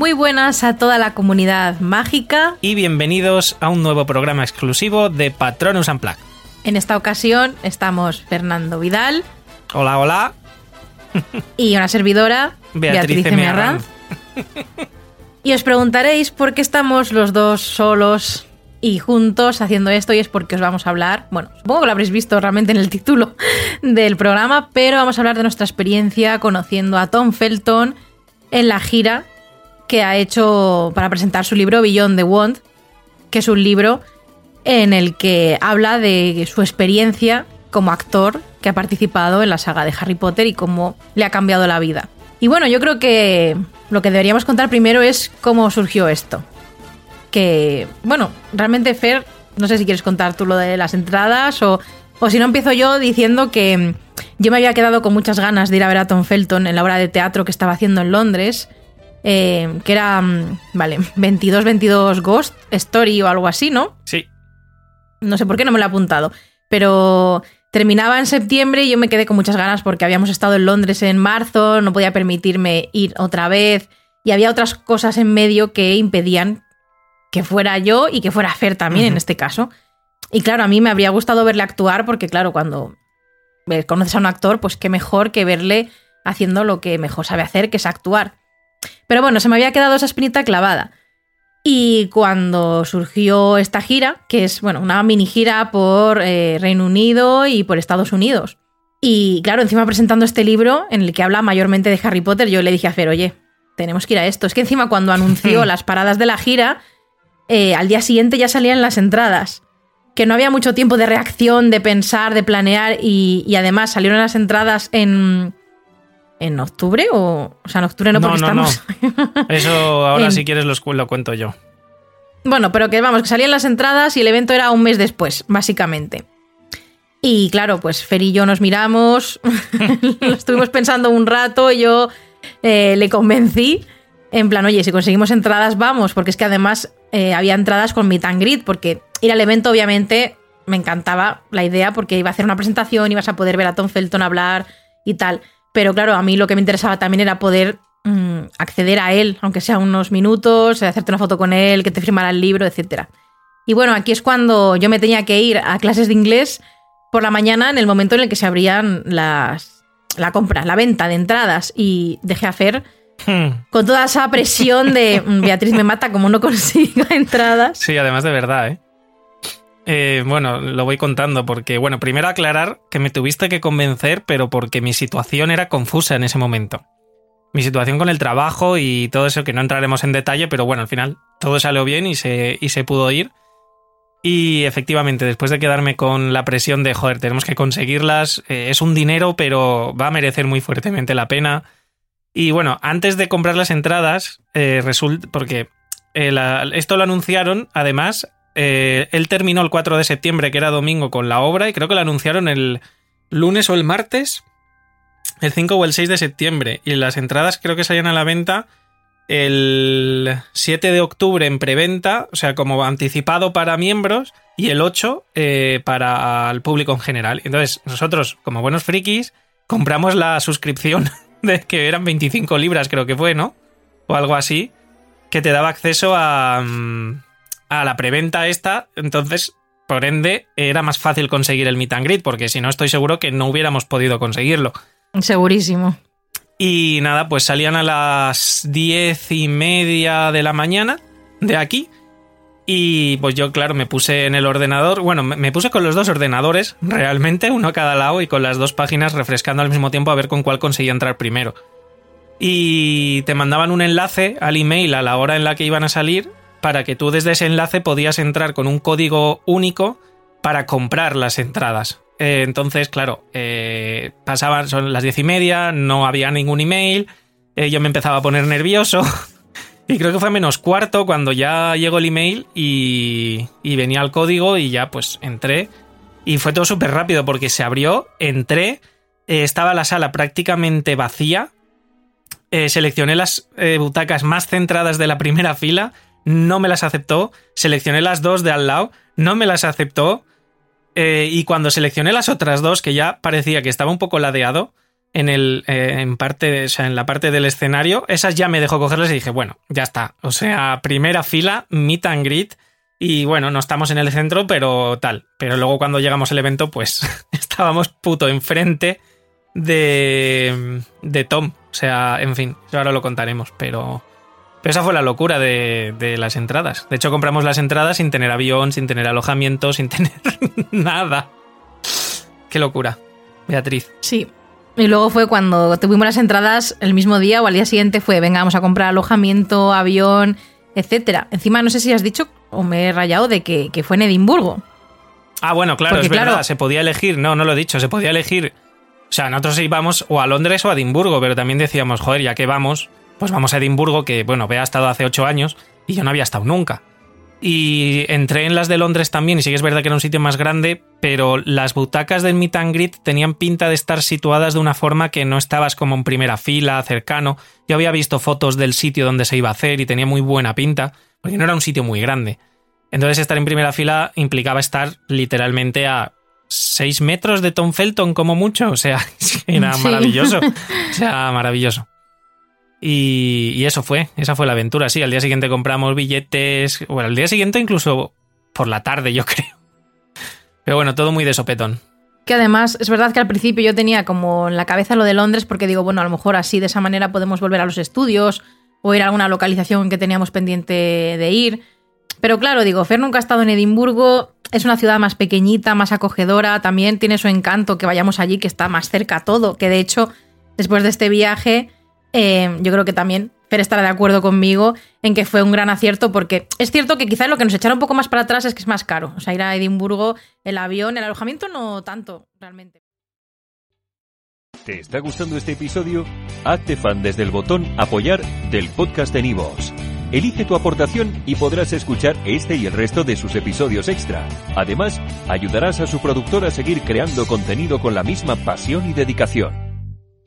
Muy buenas a toda la comunidad mágica. Y bienvenidos a un nuevo programa exclusivo de Patronus Unplugged. En esta ocasión estamos Fernando Vidal. Hola, hola. Y una servidora, Beatriz, Beatriz Y os preguntaréis por qué estamos los dos solos y juntos haciendo esto y es porque os vamos a hablar, bueno, supongo que lo habréis visto realmente en el título del programa, pero vamos a hablar de nuestra experiencia conociendo a Tom Felton en la gira que ha hecho para presentar su libro Beyond the Wand, que es un libro en el que habla de su experiencia como actor que ha participado en la saga de Harry Potter y cómo le ha cambiado la vida. Y bueno, yo creo que lo que deberíamos contar primero es cómo surgió esto que, bueno, realmente Fer, no sé si quieres contar tú lo de las entradas o, o si no empiezo yo diciendo que mm, yo me había quedado con muchas ganas de ir a ver a Tom Felton en la obra de teatro que estaba haciendo en Londres, eh, que era, mm, vale, 22-22 Ghost Story o algo así, ¿no? Sí. No sé por qué no me lo he apuntado, pero terminaba en septiembre y yo me quedé con muchas ganas porque habíamos estado en Londres en marzo, no podía permitirme ir otra vez y había otras cosas en medio que impedían que fuera yo y que fuera Fer también en este caso. Y claro, a mí me habría gustado verle actuar porque claro, cuando conoces a un actor, pues qué mejor que verle haciendo lo que mejor sabe hacer, que es actuar. Pero bueno, se me había quedado esa espinita clavada. Y cuando surgió esta gira, que es bueno, una mini gira por eh, Reino Unido y por Estados Unidos. Y claro, encima presentando este libro en el que habla mayormente de Harry Potter, yo le dije a Fer, oye, tenemos que ir a esto. Es que encima cuando anunció las paradas de la gira, eh, al día siguiente ya salían las entradas. Que no había mucho tiempo de reacción, de pensar, de planear y, además salieron las entradas en, en octubre o, o sea, en octubre no, porque estamos. Eso ahora si quieres lo, lo, cuento yo. Bueno, pero que vamos, que salían las entradas y el evento era un mes después, básicamente. Y claro, pues Fer y yo nos miramos, lo estuvimos pensando un rato, yo eh, le convencí en plan, oye, si conseguimos entradas, vamos, porque es que además eh, había entradas con meet and greet, porque ir al evento, obviamente, me encantaba la idea, porque iba a hacer una presentación, ibas a poder ver a Tom Felton hablar y tal. Pero claro, a mí lo que me interesaba también era poder mm, acceder a él, aunque sea unos minutos, hacerte una foto con él, que te firmara el libro, etc. Y bueno, aquí es cuando yo me tenía que ir a clases de inglés por la mañana, en el momento en el que se abrían las, la compra, la venta de entradas, y dejé a Fer Hmm. Con toda esa presión de mm, Beatriz me mata como no consiga entradas. Sí, además de verdad, ¿eh? ¿Eh? bueno, lo voy contando porque, bueno, primero aclarar que me tuviste que convencer, pero porque mi situación era confusa en ese momento. Mi situación con el trabajo y todo eso, que no entraremos en detalle, pero bueno, al final todo salió bien y se, y se pudo ir. Y efectivamente, después de quedarme con la presión de, joder, tenemos que conseguirlas, eh, es un dinero, pero va a merecer muy fuertemente la pena y bueno, antes de comprar las entradas, eh, resulta. Porque eh, esto lo anunciaron, además, eh, él terminó el 4 de septiembre, que era domingo, con la obra, y creo que lo anunciaron el lunes o el martes, el 5 o el 6 de septiembre. Y las entradas creo que salían a la venta el 7 de octubre en preventa, o sea, como anticipado para miembros, y el 8 para el público en general. Entonces, nosotros, como buenos frikis, compramos la suscripción de que eran 25 libras, creo que fue, ¿no? O algo así, que te daba acceso a, mm, a la preventa esta. Entonces, por ende, era más fácil conseguir el meet and greet, porque si no, estoy seguro que no hubiéramos podido conseguirlo. Segurísimo. Y nada, pues salían a las diez y media de la mañana de aquí y pues yo, claro, me puse en el ordenador. Bueno, me puse con los dos ordenadores, realmente, uno a cada lado, y con las dos páginas refrescando al mismo tiempo a ver con cuál conseguía entrar primero. Y te mandaban un enlace al email a la hora en la que iban a salir, para que tú desde ese enlace podías entrar con un código único para comprar las entradas. Eh, entonces, claro, eh, pasaban, son las diez y media, no había ningún email, eh, yo me empezaba a poner nervioso. Y creo que fue menos cuarto cuando ya llegó el email y, venía el código y ya pues entré. Y fue todo súper rápido porque se abrió, entré, estaba la sala prácticamente vacía. Seleccioné las butacas más centradas de la primera fila, no me las aceptó. Seleccioné las dos de al lado, no me las aceptó. y cuando seleccioné las otras dos, que ya parecía que estaba un poco ladeado, en el eh, en parte, o sea, en la parte del escenario, esas ya me dejó cogerlas y dije, bueno, ya está. O sea, primera fila, meet and greet. Y bueno, no estamos en el centro, pero tal. Pero luego cuando llegamos al evento, pues estábamos puto enfrente de, de Tom. O sea, en fin, ahora lo contaremos, pero... Pero esa fue la locura de, de, las entradas. De hecho, compramos las entradas sin tener avión, sin tener alojamiento, sin tener nada. Qué locura, Beatriz. Sí. Y luego fue cuando tuvimos las entradas el mismo día o al día siguiente fue, venga, vamos a comprar alojamiento, avión, etcétera. Encima, no sé si has dicho o me he rayado de que, que fue en Edimburgo. Ah, bueno, claro, Porque, es verdad, claro- se podía elegir, no, no lo he dicho, se podía elegir. O sea, nosotros íbamos o a Londres o a Edimburgo, pero también decíamos, joder, ya que vamos, pues vamos a Edimburgo, que bueno, Bea ha estado hace ocho años y yo no había estado nunca. Y entré en las de Londres también, y sí que es verdad que era un sitio más grande, pero las butacas del Meet and Greet tenían pinta de estar situadas de una forma que no estabas como en primera fila, cercano. Yo había visto fotos del sitio donde se iba a hacer y tenía muy buena pinta, porque no era un sitio muy grande. Entonces estar en primera fila implicaba estar literalmente a 6 metros de Tom Felton como mucho. O sea, era Sí. maravilloso. O sea, maravilloso. Y, eso fue, esa fue la aventura. Sí, al día siguiente compramos billetes. Bueno, al día siguiente incluso por la tarde, yo creo. Pero bueno, todo muy de sopetón. Que además, es verdad que al principio yo tenía como en la cabeza lo de Londres porque digo, bueno, a lo mejor así de esa manera podemos volver a los estudios o ir a alguna localización que teníamos pendiente de ir. Pero claro, digo, Fer nunca ha estado en Edimburgo, es una ciudad más pequeñita, más acogedora, también tiene su encanto que vayamos allí, que está más cerca todo, que de hecho, después de este viaje, eh, yo creo que también Fer estará de acuerdo conmigo en que fue un gran acierto porque es cierto que quizás lo que nos echaron un poco más para atrás es que es más caro. O sea, ir a Edimburgo, el avión, el alojamiento no tanto, realmente. ¿Te está gustando este episodio? Hazte fan desde el botón Apoyar del podcast de Nivos. Elige tu aportación y podrás escuchar este y el resto de sus episodios extra. Además, ayudarás a su productor a seguir creando contenido con la misma pasión y dedicación.